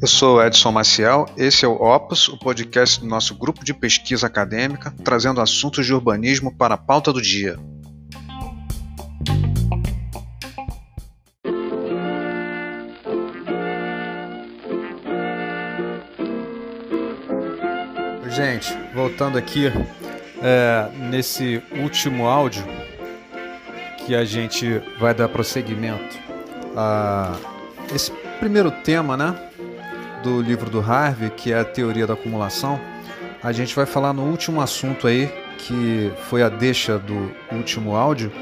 Eu sou Edson Maciel, esse é o Opus, o podcast do nosso grupo de pesquisa acadêmica, trazendo assuntos de urbanismo para a pauta do dia. Gente, voltando aqui é, nesse último áudio que a gente vai dar prosseguimento a esse primeiro tema, né, do livro do Harvey, que é a teoria da acumulação. A gente vai falar no último assunto aí, que foi a deixa do último áudio,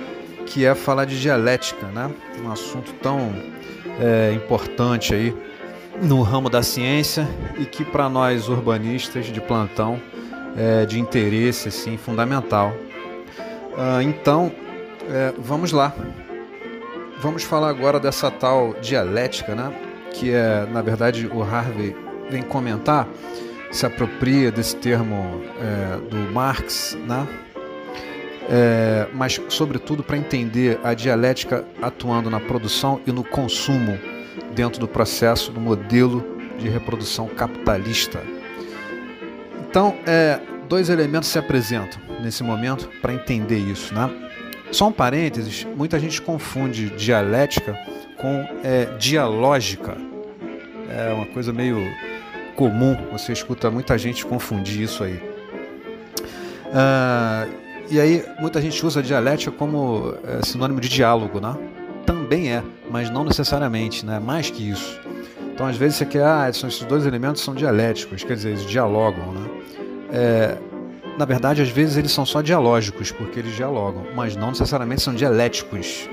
que é falar de dialética, né? Um assunto tão é, importante aí no ramo da ciência e que para nós urbanistas de plantão é de interesse assim fundamental. Ah, então, é, vamos lá. Vamos falar agora dessa tal dialética, né? Que é, na verdade, o Harvey vem comentar, se apropria desse termo é, do Marx, né? É, mas, sobretudo, para entender a dialética atuando na produção e no consumo dentro do processo do modelo de reprodução capitalista. Então, é, dois elementos se apresentam nesse momento para entender isso. Né? Só um parênteses: muita gente confunde dialética com é, dialógica. É uma coisa meio comum, você escuta muita gente confundir isso aí. Ah, e aí, muita gente usa dialética como é, sinônimo de diálogo, né? também é, mas não necessariamente, né? mais que isso. Então, às vezes, você quer, ah, esses dois elementos são dialéticos, quer dizer, eles dialogam. Né? É, na verdade, às vezes, eles são só dialógicos, porque eles dialogam, mas não necessariamente são dialéticos.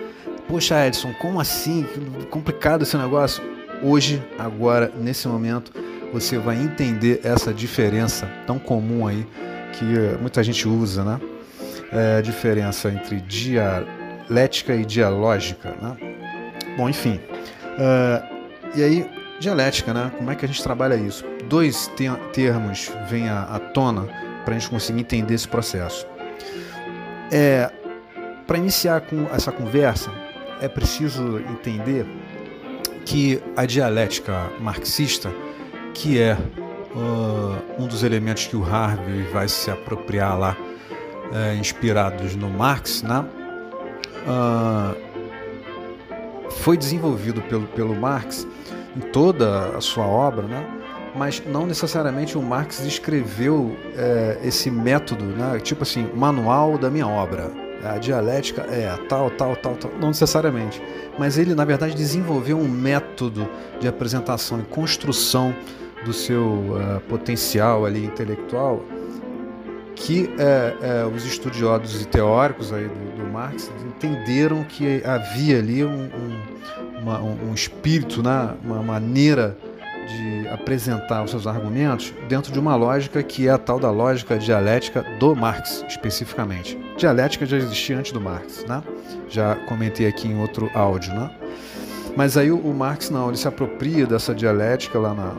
Poxa, Edson, como assim? Complicado esse negócio. Hoje, agora, nesse momento, você vai entender essa diferença tão comum aí que muita gente usa, né? É, a diferença entre dialética e dialógica. Né? Bom, enfim. Uh, e aí, dialética, né? Como é que a gente trabalha isso? Dois te termos vêm à tona para a gente conseguir entender esse processo. É, para iniciar com essa conversa, é preciso entender que a dialética marxista, que é uh, um dos elementos que o Harvey vai se apropriar lá, uh, inspirados no Marx, né? uh, foi desenvolvido pelo, pelo Marx em toda a sua obra, né? Mas não necessariamente o Marx escreveu é, esse método, né? tipo assim, manual da minha obra. A dialética é tal, tal, tal, tal, não necessariamente. Mas ele, na verdade, desenvolveu um método de apresentação e construção do seu uh, potencial ali intelectual que é, os estudiosos e teóricos aí do, do, Marx entenderam que havia ali um, um, uma, um espírito, né? uma maneira de apresentar os seus argumentos dentro de uma lógica que é a tal da lógica dialética do Marx, especificamente. Dialética já existia antes do Marx, né? já comentei aqui em outro áudio. Né? Mas aí o, Marx não, ele se apropria dessa dialética lá na,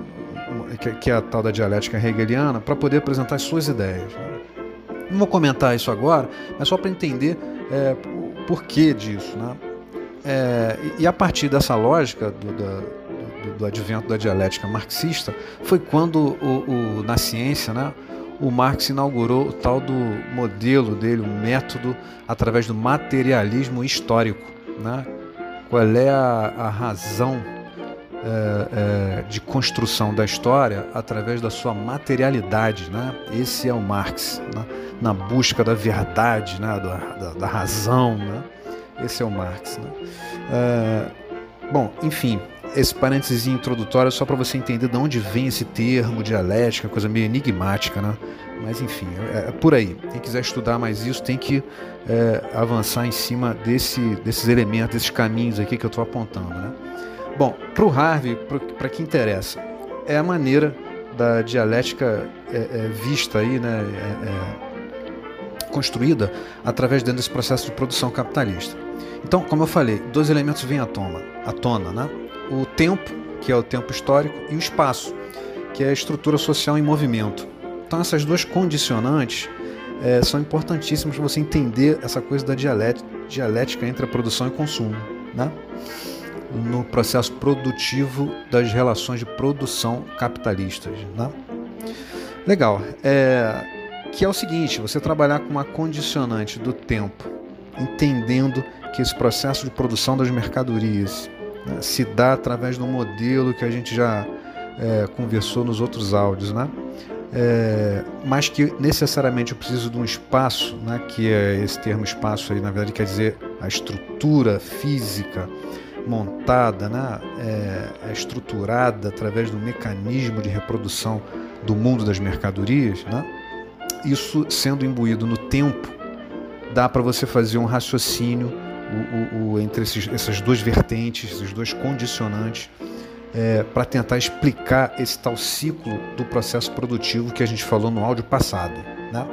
que é a tal da dialética hegeliana, para poder apresentar as suas ideias. Né? Não vou comentar isso agora, mas só para entender é, o porquê disso. Né? É, e a partir dessa lógica do, da, do, do, advento da dialética marxista, foi quando o, o, na ciência né, o Marx inaugurou o tal do modelo dele, um método através do materialismo histórico. Né? Qual é a, a razão é, é, de construção da história através da sua materialidade. Né? Esse é o Marx, né? na busca da verdade, né? da, da, da razão. Né? Esse é o Marx. Né? É, bom, enfim, esse parênteses introdutório só para você entender de onde vem esse termo dialética, coisa meio enigmática, né? Mas enfim, é, é por aí. Quem quiser estudar mais isso tem que é, avançar em cima desse, desses elementos, desses caminhos aqui que eu estou apontando, né? Bom, para o Harvey, para que interessa, é a maneira da dialética é, é, vista aí, né, é, é, construída através dentro desse processo de produção capitalista. Então, como eu falei, dois elementos vêm à tona, à tona né? O tempo, que é o tempo histórico, e o espaço, que é a estrutura social em movimento. Então, essas duas condicionantes é, são importantíssimas para você entender essa coisa da dialética, entre a produção e consumo. né? no processo produtivo das relações de produção capitalistas. Né? Legal. É, que é o seguinte: você trabalhar com uma condicionante do tempo, entendendo que esse processo de produção das mercadorias se dá através do modelo que a gente já é, conversou nos outros áudios, né? É, mas que necessariamente eu preciso de um espaço, né, que é esse termo espaço aí, na verdade quer dizer a estrutura física montada, né, é, é estruturada através do mecanismo de reprodução do mundo das mercadorias, né, isso sendo imbuído no tempo, dá para você fazer um raciocínio o, o, o, entre esses, essas duas vertentes, esses dois condicionantes, é, para tentar explicar esse tal ciclo do processo produtivo que a gente falou no áudio passado. Né?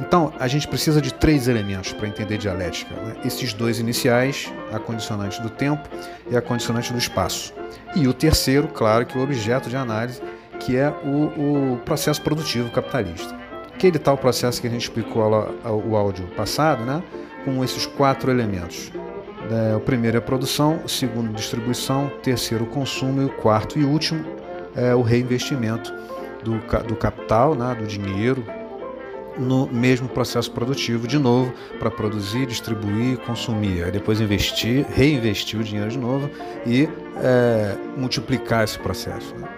Então, a gente precisa de três elementos para entender dialética: né? esses dois iniciais, a condicionante do tempo e a condicionante do espaço. E o terceiro, claro, que é o objeto de análise, que é o, o processo produtivo capitalista. Aquele tal processo que a gente explicou o áudio passado, né? Com esses quatro elementos. O primeiro é a produção, o segundo distribuição, o terceiro o consumo e o quarto e último é o reinvestimento do, do capital, né, do dinheiro, no mesmo processo produtivo de novo para produzir, distribuir, consumir, aí depois investir, reinvestir o dinheiro de novo e é, multiplicar esse processo. Né?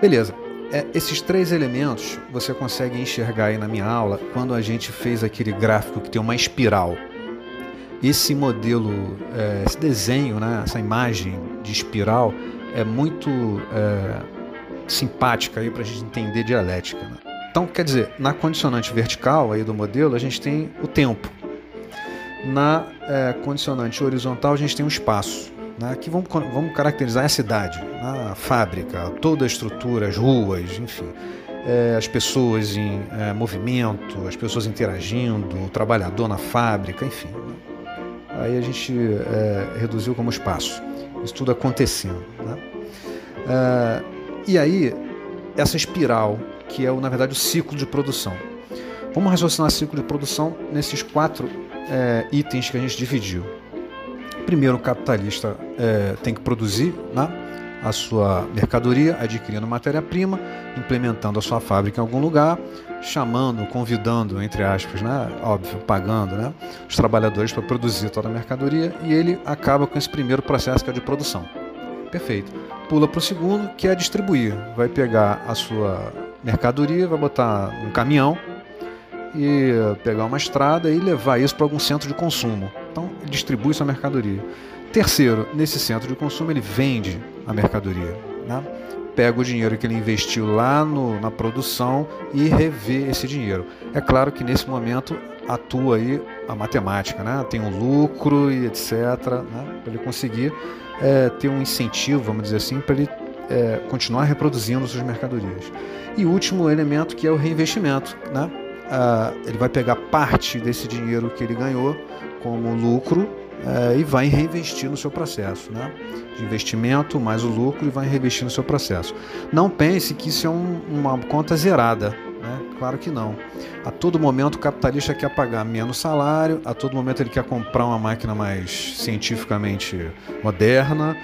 Beleza. É, esses três elementos você consegue enxergar aí na minha aula quando a gente fez aquele gráfico que tem uma espiral. Esse modelo, é, esse desenho, né, essa imagem de espiral é muito é, simpática para a gente entender dialética. Né? Então, quer dizer, na condicionante vertical aí do modelo a gente tem o tempo. Na é, condicionante horizontal a gente tem o espaço né, que vamos, vamos caracterizar a cidade, né, a fábrica, toda a estrutura, as ruas, enfim, é, as pessoas em é, movimento, as pessoas interagindo, o trabalhador na fábrica, enfim. Né. Aí a gente é, reduziu como espaço, isso tudo acontecendo. Né. É, e aí, essa espiral, que é, na verdade, o ciclo de produção. Vamos raciocinar o ciclo de produção nesses quatro é, itens que a gente dividiu. Primeiro, o capitalista é, tem que produzir né, a sua mercadoria, adquirindo matéria-prima, implementando a sua fábrica em algum lugar, chamando, convidando, entre aspas, né, óbvio, pagando né, os trabalhadores para produzir toda a mercadoria e ele acaba com esse primeiro processo que é de produção. Perfeito. Pula para o segundo, que é distribuir. Vai pegar a sua mercadoria, vai botar um caminhão e pegar uma estrada e levar isso para algum centro de consumo. Então, distribui sua mercadoria. Terceiro, nesse centro de consumo, ele vende a mercadoria. Né? Pega o dinheiro que ele investiu lá no, na produção e revê esse dinheiro. É claro que nesse momento atua aí a matemática, né? tem um lucro e etc. Né? Para ele conseguir é, ter um incentivo, vamos dizer assim, para ele é, continuar reproduzindo suas mercadorias. E último elemento que é o reinvestimento. Né? Ah, ele vai pegar parte desse dinheiro que ele ganhou como lucro é, e vai reinvestir no seu processo, né? De investimento mais o lucro e vai reinvestir no seu processo. Não pense que isso é um, uma conta zerada, né? Claro que não. A todo momento o capitalista quer pagar menos salário, a todo momento ele quer comprar uma máquina mais cientificamente moderna,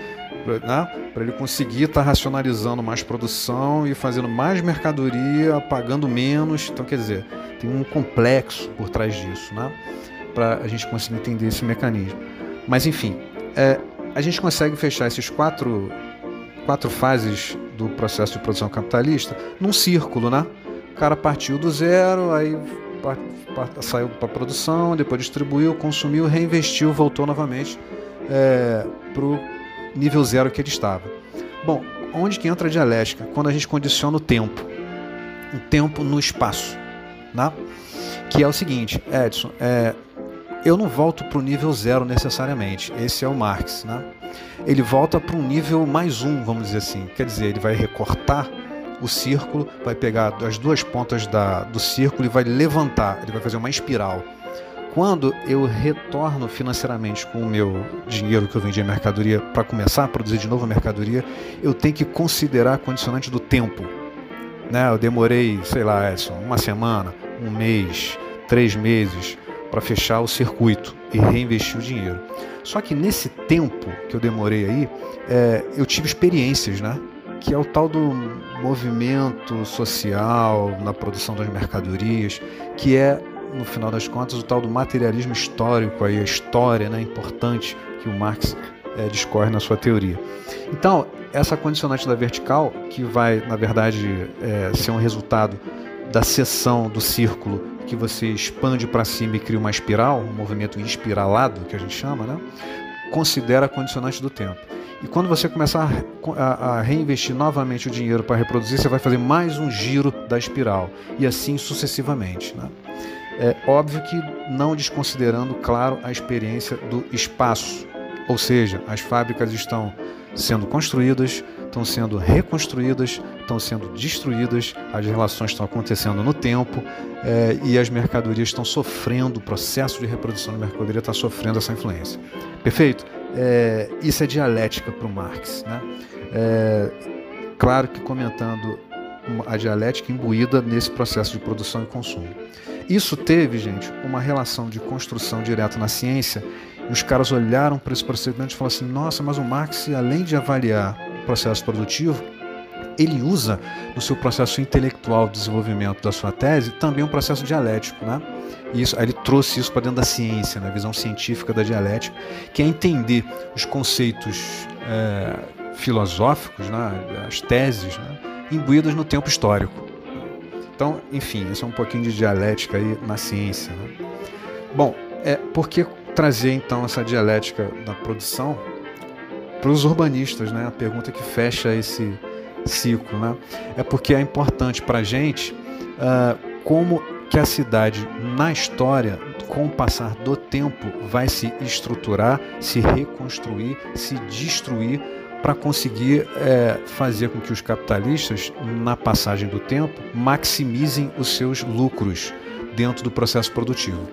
né? para ele conseguir estar tá racionalizando mais produção e fazendo mais mercadoria, pagando menos. Então, quer dizer, tem um complexo por trás disso, né? Para a gente conseguir entender esse mecanismo. Mas, enfim, é, a gente consegue fechar esses quatro, quatro fases do processo de produção capitalista num círculo, né? O cara partiu do zero, aí saiu para a produção, depois distribuiu, consumiu, reinvestiu, voltou novamente é, para o nível zero que ele estava. Bom, onde que entra a dialética? Quando a gente condiciona o tempo. O tempo no espaço. Né? Que é o seguinte, Edson, é, eu não volto para o nível zero necessariamente. Esse é o Marx. Né? Ele volta para um nível mais um, vamos dizer assim. Quer dizer, ele vai recortar o círculo, vai pegar as duas pontas da, do círculo e vai levantar, ele vai fazer uma espiral. Quando eu retorno financeiramente com o meu dinheiro que eu vendi a mercadoria para começar a produzir de novo a mercadoria, eu tenho que considerar a condicionante do tempo. Né? Eu demorei, sei lá, Edson, uma semana, um mês, três meses para fechar o circuito. e reinvestir o dinheiro. Só que nesse tempo que eu demorei aí, é, eu tive experiências, né? Que é o tal do movimento social na produção das mercadorias, que é, no final das contas, o tal do materialismo histórico, aí, a história né, importante que o Marx é, discorre na sua teoria. Então, essa condicionante da vertical, que vai, na verdade, é, ser um resultado da seção do círculo que você expande para cima e cria uma espiral, um movimento espiralado, que a gente chama, né? considera condicionante do tempo. E quando você começar a reinvestir novamente o dinheiro para reproduzir, você vai fazer mais um giro da espiral, e assim sucessivamente. Né? É óbvio que não desconsiderando, claro, a experiência do espaço, ou seja, as fábricas estão sendo construídas, estão sendo reconstruídas, estão sendo destruídas, as relações estão acontecendo no tempo é, e as mercadorias estão sofrendo, o processo de reprodução da mercadoria está sofrendo essa influência. Perfeito? É, isso é dialética para o Marx. Né? É, claro que comentando a dialética imbuída nesse processo de produção e consumo. Isso teve, gente, uma relação de construção direta na ciência e os caras olharam para esse procedimento e falaram assim: nossa, mas o Marx, além de avaliar processo produtivo, ele usa no seu processo intelectual de desenvolvimento da sua tese também um processo dialético, né? Isso, ele trouxe isso para dentro da ciência, na né? visão científica da dialética, que é entender os conceitos é, filosóficos, né? as teses, né? imbuídas no tempo histórico. Então, enfim, isso é um pouquinho de dialética aí na ciência. Né? Bom, é porque trazer então essa dialética da produção para os urbanistas, né? A pergunta que fecha esse ciclo, né? É porque é importante para a gente uh, como que a cidade na história, com o passar do tempo, vai se estruturar, se reconstruir, se destruir para conseguir é, fazer com que os capitalistas, na passagem do tempo, maximizem os seus lucros dentro do processo produtivo.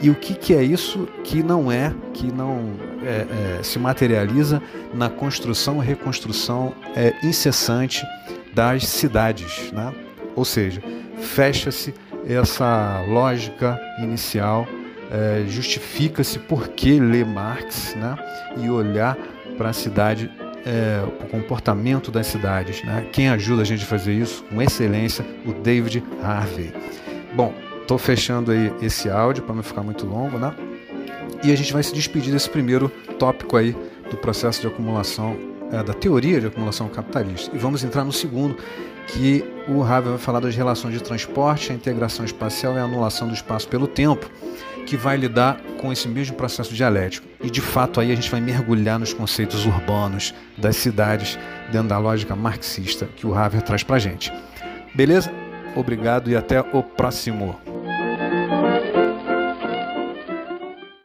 E o que, que é isso que não é, que não é, é, se materializa na construção e reconstrução é, incessante das cidades, né? Ou seja, fecha-se essa lógica inicial, é, justifica-se por que ler Marx né? e olhar para a cidade é, o comportamento das cidades. Né? Quem ajuda a gente a fazer isso com excelência? O David Harvey. Bom, estou fechando aí esse áudio para não ficar muito longo, né? E a gente vai se despedir desse primeiro tópico aí do processo de acumulação, é, da teoria de acumulação capitalista. E vamos entrar no segundo, que o Harvey vai falar das relações de transporte, a integração espacial e a anulação do espaço pelo tempo que vai lidar com esse mesmo processo dialético. E de fato aí a gente vai mergulhar nos conceitos urbanos das cidades dentro da lógica marxista que o Haver traz para gente. Beleza? Obrigado e até o próximo.